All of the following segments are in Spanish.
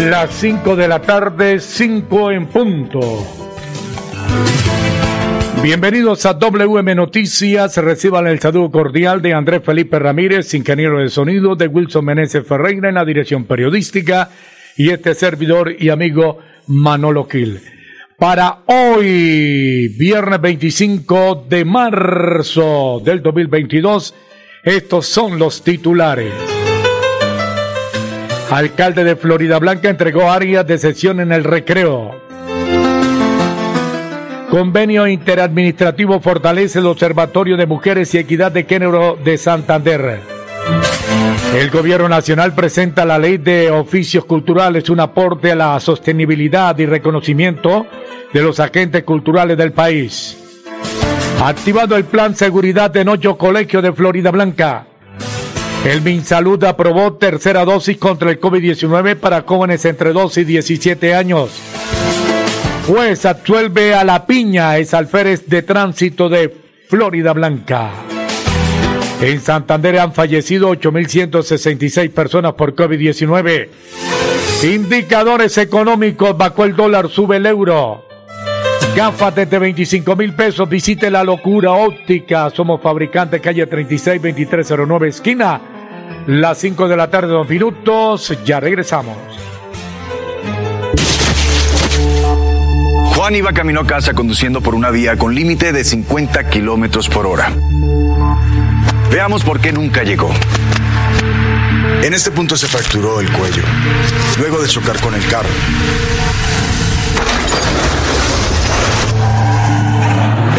Las 5 de la tarde, 5 en punto. Bienvenidos a WM Noticias. Reciban el saludo cordial de Andrés Felipe Ramírez, ingeniero de sonido, de Wilson Meneses Ferreira en la dirección periodística y este servidor y amigo Manolo Gil. Para hoy, viernes 25 de marzo del 2022, estos son los titulares. Alcalde de Florida Blanca entregó áreas de sesión en el recreo. Convenio interadministrativo fortalece el Observatorio de Mujeres y Equidad de Género de Santander. El Gobierno Nacional presenta la Ley de Oficios Culturales, un aporte a la sostenibilidad y reconocimiento de los agentes culturales del país. Activado el Plan Seguridad en ocho colegios de Florida Blanca. El MinSalud aprobó tercera dosis contra el COVID-19 para jóvenes entre 12 y 17 años. Juez absuelve a La Piña, es alférez de tránsito de Florida Blanca. En Santander han fallecido 8.166 personas por COVID-19. Indicadores económicos, bajo el dólar, sube el euro. Gafas desde 25 mil pesos, visite la locura óptica. Somos fabricantes, calle 36 2309, esquina. Las 5 de la tarde, dos minutos. Ya regresamos. Juan iba camino a casa conduciendo por una vía con límite de 50 kilómetros por hora. Veamos por qué nunca llegó. En este punto se fracturó el cuello, luego de chocar con el carro.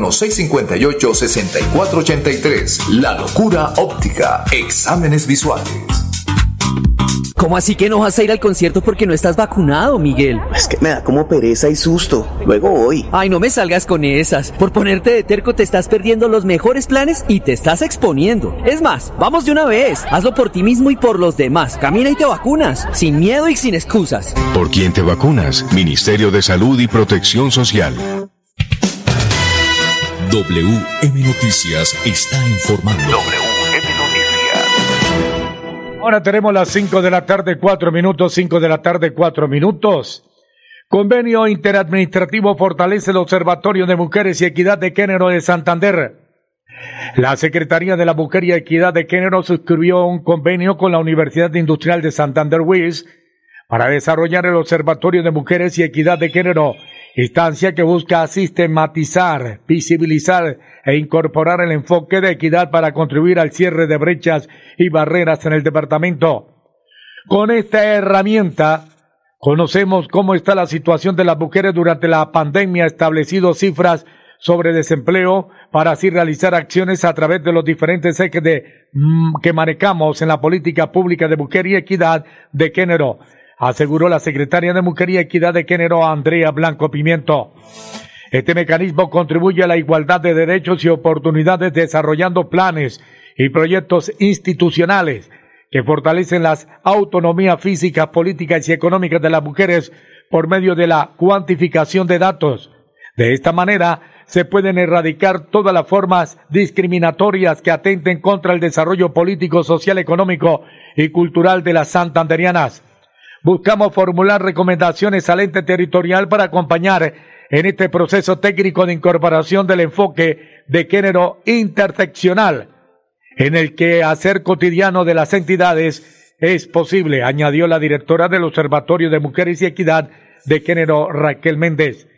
658-6483. La locura óptica. Exámenes visuales. ¿Cómo así que no vas a ir al concierto porque no estás vacunado, Miguel? Es que me da como pereza y susto. Luego voy. Ay, no me salgas con esas. Por ponerte de terco te estás perdiendo los mejores planes y te estás exponiendo. Es más, vamos de una vez. Hazlo por ti mismo y por los demás. Camina y te vacunas. Sin miedo y sin excusas. ¿Por quién te vacunas? Ministerio de Salud y Protección Social. WM Noticias está informando. WM Noticias. Ahora tenemos las 5 de la tarde, 4 minutos, 5 de la tarde, 4 minutos. Convenio interadministrativo fortalece el Observatorio de Mujeres y Equidad de Género de Santander. La Secretaría de la Mujer y Equidad de Género suscribió un convenio con la Universidad Industrial de Santander WIS para desarrollar el Observatorio de Mujeres y Equidad de Género instancia que busca sistematizar, visibilizar e incorporar el enfoque de equidad para contribuir al cierre de brechas y barreras en el departamento. Con esta herramienta, conocemos cómo está la situación de las mujeres durante la pandemia, establecido cifras sobre desempleo para así realizar acciones a través de los diferentes ejes mm, que manejamos en la política pública de mujer y equidad de género aseguró la secretaria de Mujer y Equidad de Género, Andrea Blanco Pimiento. Este mecanismo contribuye a la igualdad de derechos y oportunidades desarrollando planes y proyectos institucionales que fortalecen las autonomías físicas, políticas y económicas de las mujeres por medio de la cuantificación de datos. De esta manera, se pueden erradicar todas las formas discriminatorias que atenten contra el desarrollo político, social, económico y cultural de las santanderianas. Buscamos formular recomendaciones al ente territorial para acompañar en este proceso técnico de incorporación del enfoque de género interseccional en el que hacer cotidiano de las entidades es posible, añadió la directora del Observatorio de Mujeres y Equidad de Género, Raquel Méndez.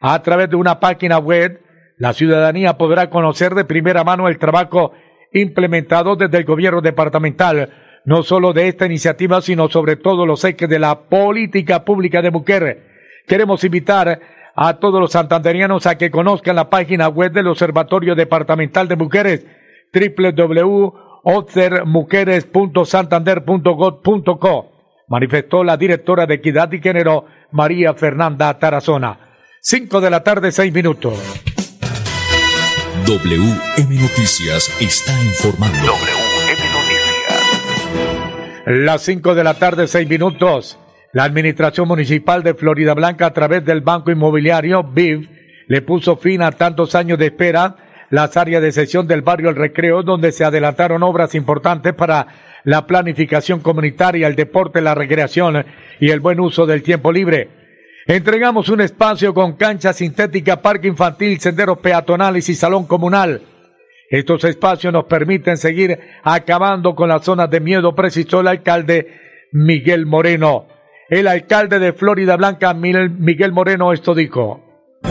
A través de una página web, la ciudadanía podrá conocer de primera mano el trabajo implementado desde el gobierno departamental, no solo de esta iniciativa, sino sobre todo los ejes de la política pública de mujer. Queremos invitar a todos los santanderianos a que conozcan la página web del Observatorio Departamental de Mujeres, www.obsermujeres.santander.gov.co, manifestó la directora de Equidad y Género, María Fernanda Tarazona. Cinco de la tarde, seis minutos. WM Noticias está informando. Las cinco de la tarde, seis minutos. La Administración Municipal de Florida Blanca, a través del Banco Inmobiliario BIV, le puso fin a tantos años de espera las áreas de sesión del barrio El Recreo, donde se adelantaron obras importantes para la planificación comunitaria, el deporte, la recreación y el buen uso del tiempo libre. Entregamos un espacio con cancha sintética, parque infantil, senderos peatonales y salón comunal. Estos espacios nos permiten seguir acabando con las zonas de miedo, precisó el alcalde Miguel Moreno. El alcalde de Florida Blanca, Miguel Moreno, esto dijo.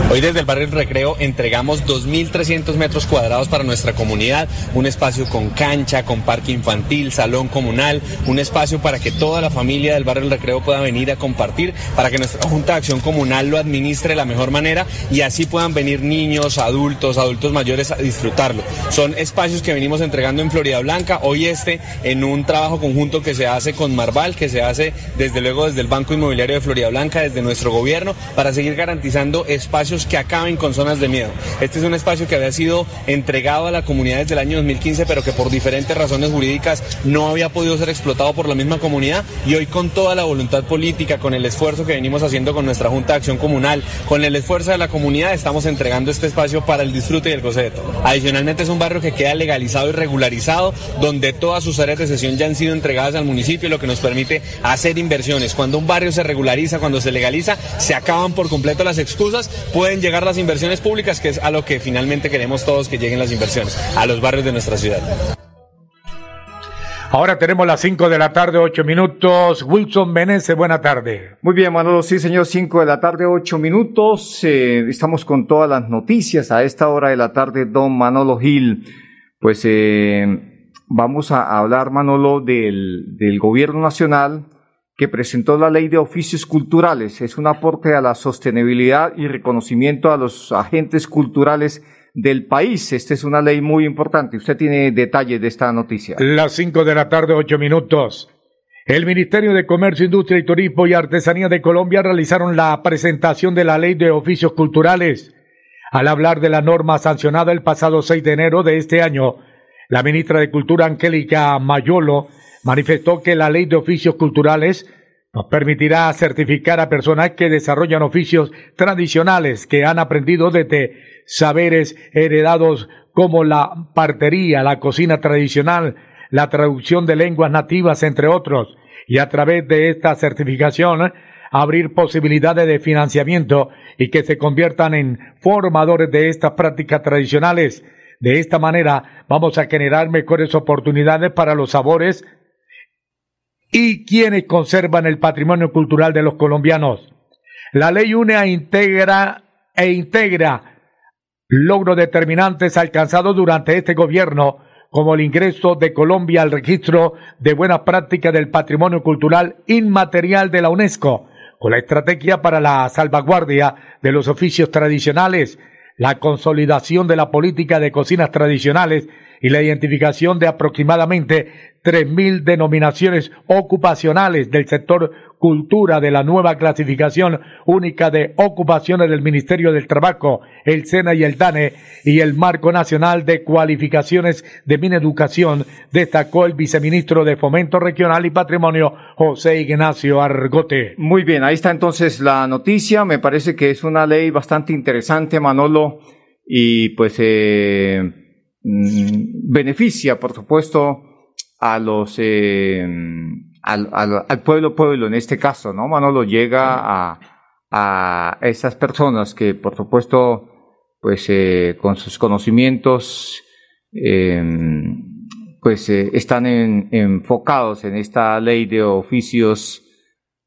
Hoy desde el barrio Recreo entregamos 2.300 metros cuadrados para nuestra comunidad, un espacio con cancha, con parque infantil, salón comunal, un espacio para que toda la familia del barrio Recreo pueda venir a compartir, para que nuestra Junta de Acción Comunal lo administre de la mejor manera y así puedan venir niños, adultos, adultos mayores a disfrutarlo. Son espacios que venimos entregando en Florida Blanca, hoy este en un trabajo conjunto que se hace con Marval, que se hace desde luego desde el Banco Inmobiliario de Florida Blanca, desde nuestro gobierno, para seguir garantizando espacios espacios que acaben con zonas de miedo. Este es un espacio que había sido entregado a la comunidad desde el año 2015, pero que por diferentes razones jurídicas no había podido ser explotado por la misma comunidad y hoy con toda la voluntad política, con el esfuerzo que venimos haciendo con nuestra Junta de Acción Comunal, con el esfuerzo de la comunidad, estamos entregando este espacio para el disfrute y el goce de todo. Adicionalmente es un barrio que queda legalizado y regularizado, donde todas sus áreas de sesión ya han sido entregadas al municipio, lo que nos permite hacer inversiones. Cuando un barrio se regulariza, cuando se legaliza, se acaban por completo las excusas pueden llegar las inversiones públicas, que es a lo que finalmente queremos todos que lleguen las inversiones, a los barrios de nuestra ciudad. Ahora tenemos las 5 de la tarde, 8 minutos. Wilson Menezes, buena tarde. Muy bien, Manolo, sí, señor, 5 de la tarde, 8 minutos. Eh, estamos con todas las noticias a esta hora de la tarde, don Manolo Gil. Pues eh, vamos a hablar, Manolo, del, del gobierno nacional que presentó la Ley de Oficios Culturales. Es un aporte a la sostenibilidad y reconocimiento a los agentes culturales del país. Esta es una ley muy importante. Usted tiene detalles de esta noticia. Las cinco de la tarde, ocho minutos. El Ministerio de Comercio, Industria y Turismo y Artesanía de Colombia realizaron la presentación de la Ley de Oficios Culturales. Al hablar de la norma sancionada el pasado 6 de enero de este año, la ministra de Cultura, Angélica Mayolo, manifestó que la ley de oficios culturales nos permitirá certificar a personas que desarrollan oficios tradicionales que han aprendido desde saberes heredados como la partería, la cocina tradicional, la traducción de lenguas nativas, entre otros, y a través de esta certificación abrir posibilidades de financiamiento y que se conviertan en formadores de estas prácticas tradicionales. De esta manera vamos a generar mejores oportunidades para los sabores y quienes conservan el patrimonio cultural de los colombianos. La ley une a integra e integra logros determinantes alcanzados durante este gobierno, como el ingreso de Colombia al registro de buenas prácticas del patrimonio cultural inmaterial de la UNESCO, con la estrategia para la salvaguardia de los oficios tradicionales, la consolidación de la política de cocinas tradicionales y la identificación de aproximadamente 3.000 denominaciones ocupacionales del sector cultura de la nueva clasificación única de ocupaciones del Ministerio del Trabajo, el SENA y el DANE y el Marco Nacional de Cualificaciones de Mineducación, destacó el viceministro de Fomento Regional y Patrimonio, José Ignacio Argote. Muy bien, ahí está entonces la noticia. Me parece que es una ley bastante interesante, Manolo, y pues eh, mm, beneficia, por supuesto, a los eh, al, al, pueblo pueblo en este caso, ¿no? Manolo llega a, a esas personas que por supuesto pues eh, con sus conocimientos eh, pues eh, están en, enfocados en esta ley de oficios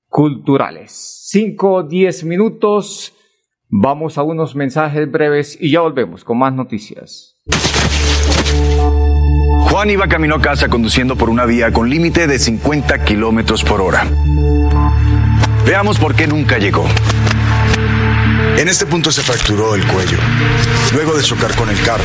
culturales. Cinco, diez minutos, vamos a unos mensajes breves y ya volvemos con más noticias. Juan iba camino a casa conduciendo por una vía con límite de 50 kilómetros por hora. Veamos por qué nunca llegó. En este punto se fracturó el cuello, luego de chocar con el carro.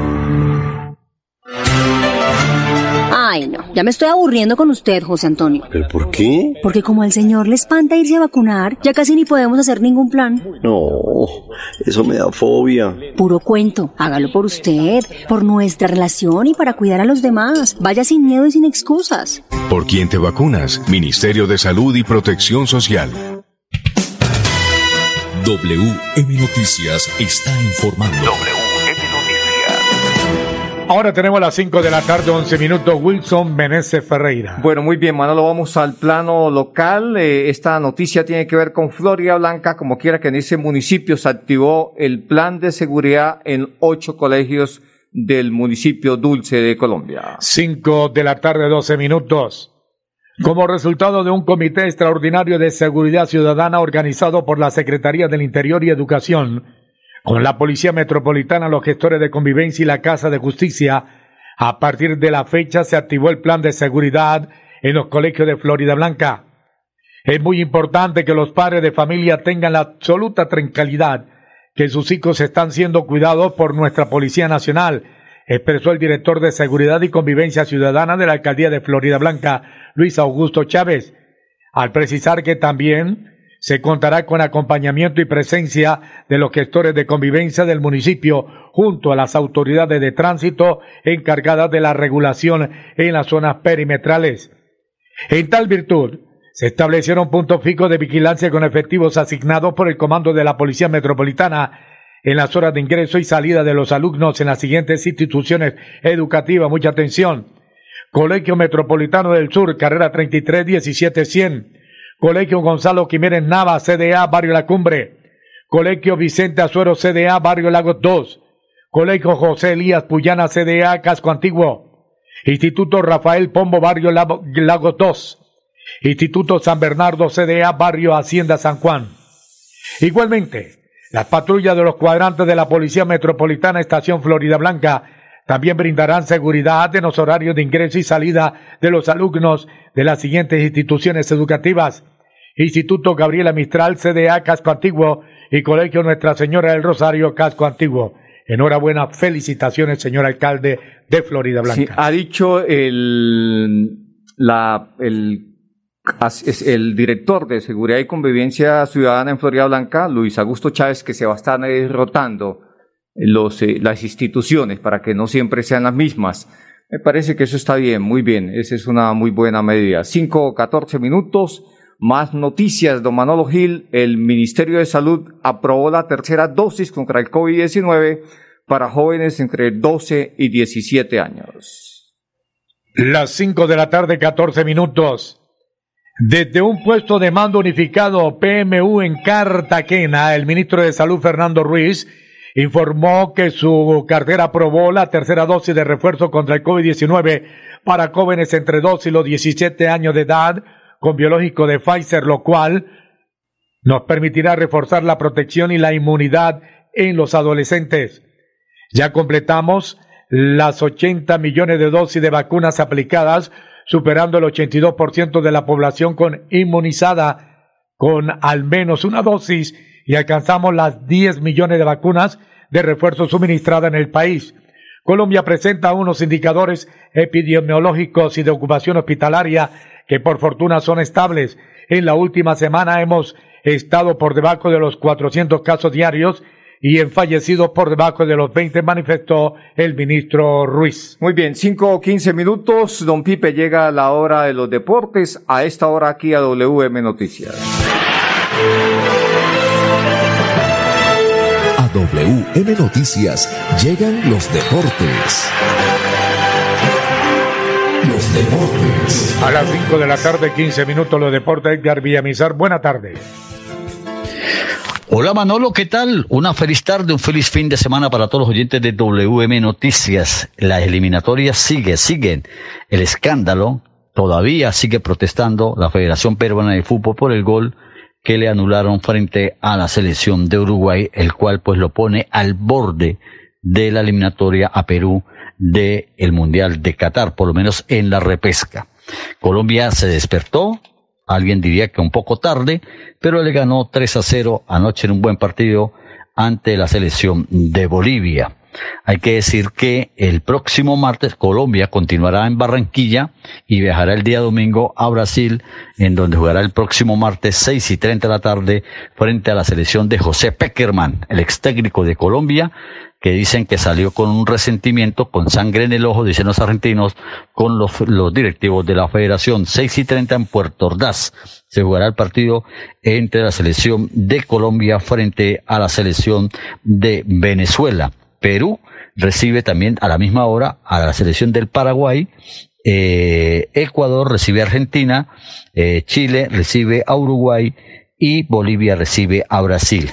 Ay, no, ya me estoy aburriendo con usted, José Antonio. ¿Pero por qué? Porque como al señor le espanta irse a vacunar, ya casi ni podemos hacer ningún plan. No, eso me da fobia. Puro cuento, hágalo por usted, por nuestra relación y para cuidar a los demás. Vaya sin miedo y sin excusas. ¿Por quién te vacunas? Ministerio de Salud y Protección Social. WM Noticias está informando. Ahora tenemos las 5 de la tarde, 11 minutos, Wilson Meneses Ferreira. Bueno, muy bien, Manolo, vamos al plano local. Eh, esta noticia tiene que ver con Florida Blanca, como quiera que en ese municipio se activó el plan de seguridad en ocho colegios del municipio Dulce de Colombia. 5 de la tarde, 12 minutos. Como resultado de un comité extraordinario de seguridad ciudadana organizado por la Secretaría del Interior y Educación, con la Policía Metropolitana, los gestores de convivencia y la Casa de Justicia, a partir de la fecha se activó el plan de seguridad en los colegios de Florida Blanca. Es muy importante que los padres de familia tengan la absoluta tranquilidad que sus hijos están siendo cuidados por nuestra Policía Nacional, expresó el director de Seguridad y Convivencia Ciudadana de la Alcaldía de Florida Blanca, Luis Augusto Chávez, al precisar que también se contará con acompañamiento y presencia de los gestores de convivencia del municipio junto a las autoridades de tránsito encargadas de la regulación en las zonas perimetrales. En tal virtud, se establecieron puntos fijos de vigilancia con efectivos asignados por el Comando de la Policía Metropolitana en las horas de ingreso y salida de los alumnos en las siguientes instituciones educativas. Mucha atención. Colegio Metropolitano del Sur, carrera 33 17 100. Colegio Gonzalo Jiménez Nava, CDA, Barrio La Cumbre. Colegio Vicente Azuero, CDA, Barrio Lagos 2. Colegio José Elías Puyana, CDA, Casco Antiguo. Instituto Rafael Pombo, Barrio Lagos 2. Instituto San Bernardo, CDA, Barrio Hacienda San Juan. Igualmente, las patrullas de los cuadrantes de la Policía Metropolitana Estación Florida Blanca también brindarán seguridad en los horarios de ingreso y salida de los alumnos de las siguientes instituciones educativas. Instituto Gabriela Mistral, CDA Casco Antiguo y Colegio Nuestra Señora del Rosario Casco Antiguo. Enhorabuena, felicitaciones, señor alcalde de Florida Blanca. ha dicho el, el, el director de Seguridad y Convivencia Ciudadana en Florida Blanca, Luis Augusto Chávez, que se va a estar derrotando los, eh, las instituciones para que no siempre sean las mismas. Me parece que eso está bien, muy bien. Esa es una muy buena medida. Cinco catorce minutos. Más noticias, don Manolo Gil. El Ministerio de Salud aprobó la tercera dosis contra el COVID-19 para jóvenes entre 12 y 17 años. Las 5 de la tarde, 14 minutos. Desde un puesto de mando unificado PMU en Cartagena, el ministro de Salud Fernando Ruiz informó que su cartera aprobó la tercera dosis de refuerzo contra el COVID-19 para jóvenes entre 2 y los 17 años de edad con biológico de Pfizer, lo cual nos permitirá reforzar la protección y la inmunidad en los adolescentes. Ya completamos las 80 millones de dosis de vacunas aplicadas, superando el 82% de la población con inmunizada con al menos una dosis y alcanzamos las 10 millones de vacunas de refuerzo suministradas en el país. Colombia presenta unos indicadores epidemiológicos y de ocupación hospitalaria que por fortuna son estables. En la última semana hemos estado por debajo de los 400 casos diarios y en fallecidos por debajo de los 20, manifestó el ministro Ruiz. Muy bien, cinco o quince minutos. Don Pipe llega a la hora de los deportes. A esta hora aquí a WM Noticias. A WM Noticias llegan los deportes. A las 5 de la tarde, 15 minutos, los deportes. Edgar Villamizar, buena tarde. Hola Manolo, ¿qué tal? Una feliz tarde, un feliz fin de semana para todos los oyentes de WM Noticias. Las eliminatorias sigue, siguen. El escándalo todavía sigue protestando la Federación Peruana de Fútbol por el gol que le anularon frente a la selección de Uruguay, el cual pues lo pone al borde de la eliminatoria a Perú del el Mundial de Qatar, por lo menos en la repesca. Colombia se despertó, alguien diría que un poco tarde, pero le ganó 3 a 0 anoche en un buen partido ante la selección de Bolivia. Hay que decir que el próximo martes Colombia continuará en Barranquilla y viajará el día domingo a Brasil, en donde jugará el próximo martes 6 y 30 de la tarde frente a la selección de José Peckerman, el ex técnico de Colombia, que dicen que salió con un resentimiento, con sangre en el ojo, dicen los argentinos, con los, directivos de la federación. 6 y 30 en Puerto Ordaz. Se jugará el partido entre la selección de Colombia frente a la selección de Venezuela. Perú recibe también a la misma hora a la selección del Paraguay. Eh, Ecuador recibe a Argentina. Eh, Chile recibe a Uruguay. Y Bolivia recibe a Brasil.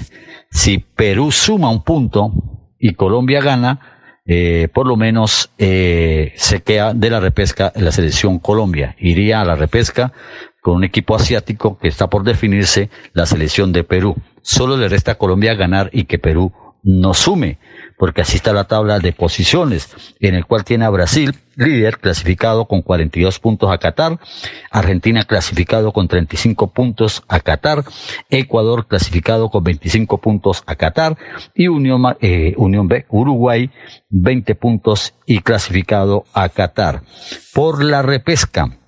Si Perú suma un punto, y Colombia gana, eh, por lo menos eh, se queda de la repesca en la selección Colombia. Iría a la repesca con un equipo asiático que está por definirse la selección de Perú. Solo le resta a Colombia ganar y que Perú no sume porque así está la tabla de posiciones, en el cual tiene a Brasil, líder, clasificado con 42 puntos a Qatar, Argentina clasificado con 35 puntos a Qatar, Ecuador clasificado con 25 puntos a Qatar y Unión, eh, Unión B, Uruguay 20 puntos y clasificado a Qatar. Por la repesca,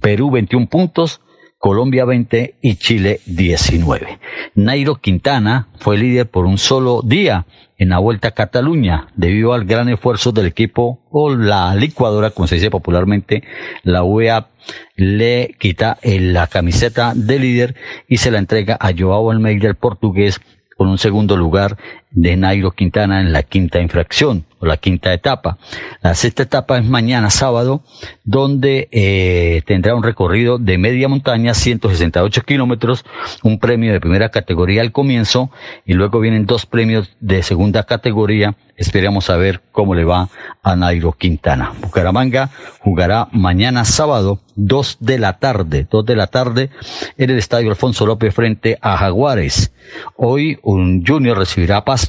Perú 21 puntos, Colombia 20 y Chile 19. Nairo Quintana fue líder por un solo día en la Vuelta a Cataluña debido al gran esfuerzo del equipo o la licuadora, como se dice popularmente, la UEA le quita la camiseta de líder y se la entrega a Joao Almeida, el portugués, con un segundo lugar de Nairo Quintana en la quinta infracción o la quinta etapa. La sexta etapa es mañana sábado, donde eh, tendrá un recorrido de media montaña, 168 kilómetros, un premio de primera categoría al comienzo y luego vienen dos premios de segunda categoría. Esperamos a ver cómo le va a Nairo Quintana. Bucaramanga jugará mañana sábado, 2 de la tarde, 2 de la tarde en el Estadio Alfonso López frente a Jaguares. Hoy un junior recibirá paz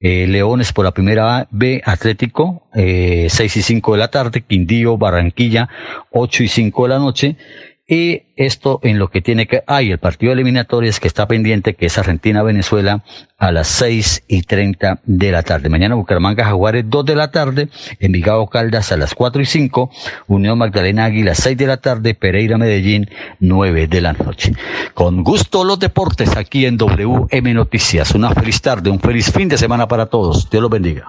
eh, Leones por la primera B, Atlético, eh, 6 y 5 de la tarde, Quindío, Barranquilla, 8 y 5 de la noche, y esto en lo que tiene que, hay el partido eliminatorio es que está pendiente, que es Argentina-Venezuela a las 6 y 30 de la tarde. Mañana Bucaramanga Jaguares 2 de la tarde, Envigado Caldas a las 4 y 5, Unión Magdalena Águila 6 de la tarde, Pereira Medellín 9 de la noche. Con gusto los deportes aquí en WM Noticias. Una feliz tarde, un feliz fin de semana para todos. Dios los bendiga.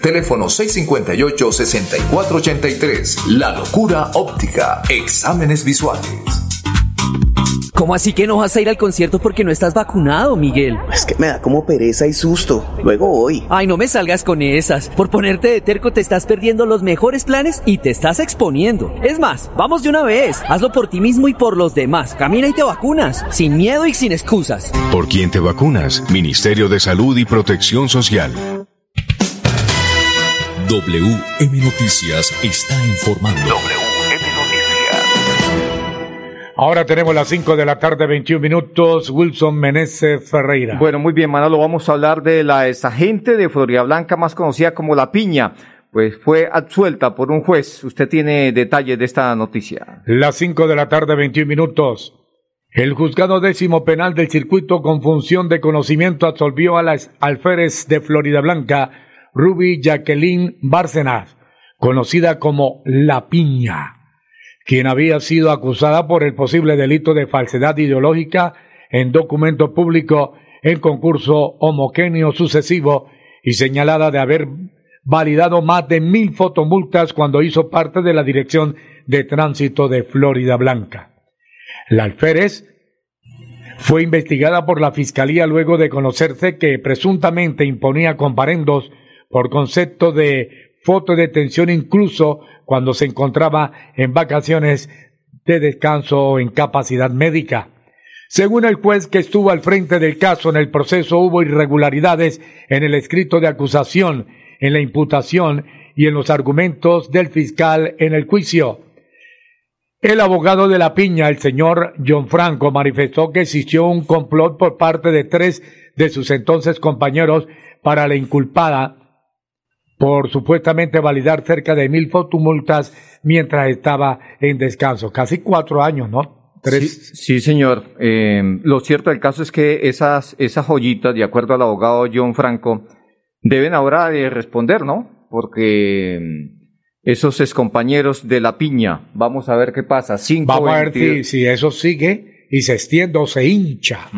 Teléfono 658-6483. La locura óptica. Exámenes visuales. ¿Cómo así que no vas a ir al concierto porque no estás vacunado, Miguel? Es que me da como pereza y susto. Luego voy. Ay, no me salgas con esas. Por ponerte de terco te estás perdiendo los mejores planes y te estás exponiendo. Es más, vamos de una vez. Hazlo por ti mismo y por los demás. Camina y te vacunas. Sin miedo y sin excusas. ¿Por quién te vacunas? Ministerio de Salud y Protección Social. WM Noticias está informando. Ahora tenemos las 5 de la tarde, 21 minutos. Wilson Meneses Ferreira. Bueno, muy bien, Manolo. Vamos a hablar de la exagente de Florida Blanca, más conocida como La Piña. Pues fue absuelta por un juez. Usted tiene detalles de esta noticia. Las 5 de la tarde, 21 minutos. El juzgado décimo penal del circuito con función de conocimiento absolvió a las alférez de Florida Blanca, Ruby Jacqueline Bárcenas, conocida como La Piña quien había sido acusada por el posible delito de falsedad ideológica en documento público en concurso homogéneo sucesivo y señalada de haber validado más de mil fotomultas cuando hizo parte de la Dirección de Tránsito de Florida Blanca. La alférez fue investigada por la Fiscalía luego de conocerse que presuntamente imponía comparendos por concepto de fotodetención incluso cuando se encontraba en vacaciones de descanso o en capacidad médica. Según el juez que estuvo al frente del caso en el proceso, hubo irregularidades en el escrito de acusación, en la imputación y en los argumentos del fiscal en el juicio. El abogado de la piña, el señor John Franco, manifestó que existió un complot por parte de tres de sus entonces compañeros para la inculpada por supuestamente validar cerca de mil fotomultas mientras estaba en descanso. Casi cuatro años, ¿no? Tres. Sí, señor. Eh, lo cierto del caso es que esas, esas joyitas, de acuerdo al abogado John Franco, deben ahora de responder, ¿no? Porque mm, esos excompañeros de la piña, vamos a ver qué pasa. Cinco vamos a ver si, si, eso sigue y se extiende o se hincha.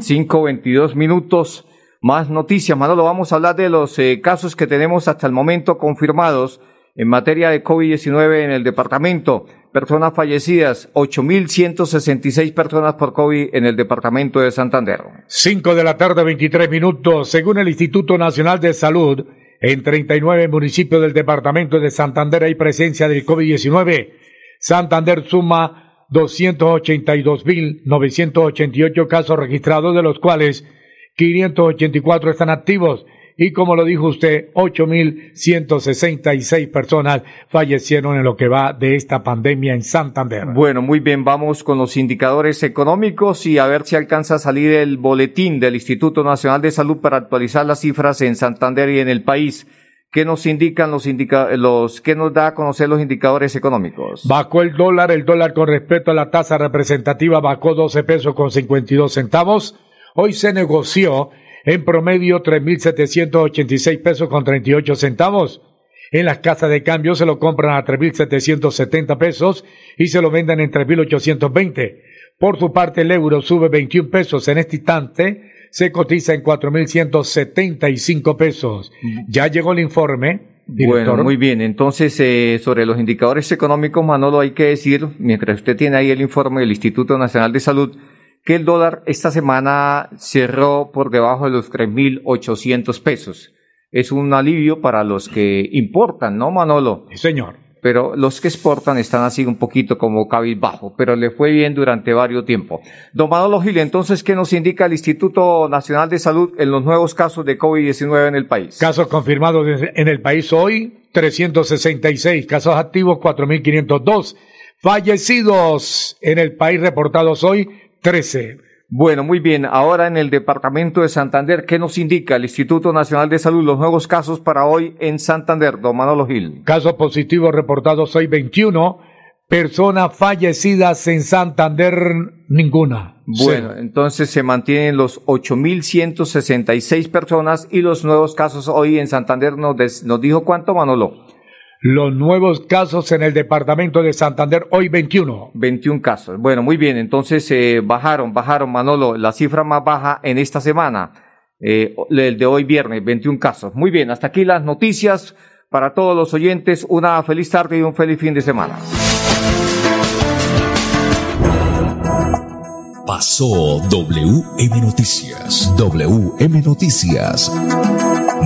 cinco veintidós minutos. Más noticias, Manolo, vamos a hablar de los eh, casos que tenemos hasta el momento confirmados en materia de COVID-19 en el departamento. Personas fallecidas, 8.166 personas por COVID en el departamento de Santander. 5 de la tarde, 23 minutos. Según el Instituto Nacional de Salud, en 39 municipios del departamento de Santander hay presencia del COVID-19. Santander suma 282.988 casos registrados, de los cuales 584 están activos y como lo dijo usted, 8.166 personas fallecieron en lo que va de esta pandemia en Santander. Bueno, muy bien, vamos con los indicadores económicos y a ver si alcanza a salir el boletín del Instituto Nacional de Salud para actualizar las cifras en Santander y en el país. ¿Qué nos indican los indicadores, los, qué nos da a conocer los indicadores económicos? Bajó el dólar, el dólar con respecto a la tasa representativa bajó 12 pesos con 52 centavos Hoy se negoció en promedio 3.786 pesos con 38 centavos. En las casas de cambio se lo compran a 3.770 pesos y se lo venden en 3.820. Por su parte, el euro sube 21 pesos en este instante, se cotiza en 4.175 pesos. Ya llegó el informe. Bueno, muy bien. Entonces, eh, sobre los indicadores económicos, Manolo, hay que decir, mientras usted tiene ahí el informe del Instituto Nacional de Salud, que el dólar esta semana cerró por debajo de los 3.800 pesos. Es un alivio para los que importan, ¿no, Manolo? Sí, señor. pero los que exportan están así un poquito como cabizbajo, pero le fue bien durante varios tiempos. Don Manolo Gil, entonces, ¿qué nos indica el Instituto Nacional de Salud en los nuevos casos de COVID-19 en el país? Casos confirmados en el país hoy, 366, casos activos 4.502, fallecidos en el país reportados hoy, 13. Bueno, muy bien. Ahora en el departamento de Santander, ¿qué nos indica el Instituto Nacional de Salud los nuevos casos para hoy en Santander? Don Manolo Gil. Casos positivos reportados hoy 21. Personas fallecidas en Santander, ninguna. Bueno, entonces se mantienen los 8.166 personas y los nuevos casos hoy en Santander nos, nos dijo cuánto, Manolo. Los nuevos casos en el departamento de Santander, hoy 21. 21 casos. Bueno, muy bien. Entonces eh, bajaron, bajaron, Manolo, la cifra más baja en esta semana, eh, el de hoy viernes, 21 casos. Muy bien, hasta aquí las noticias para todos los oyentes. Una feliz tarde y un feliz fin de semana. Pasó WM Noticias. WM Noticias.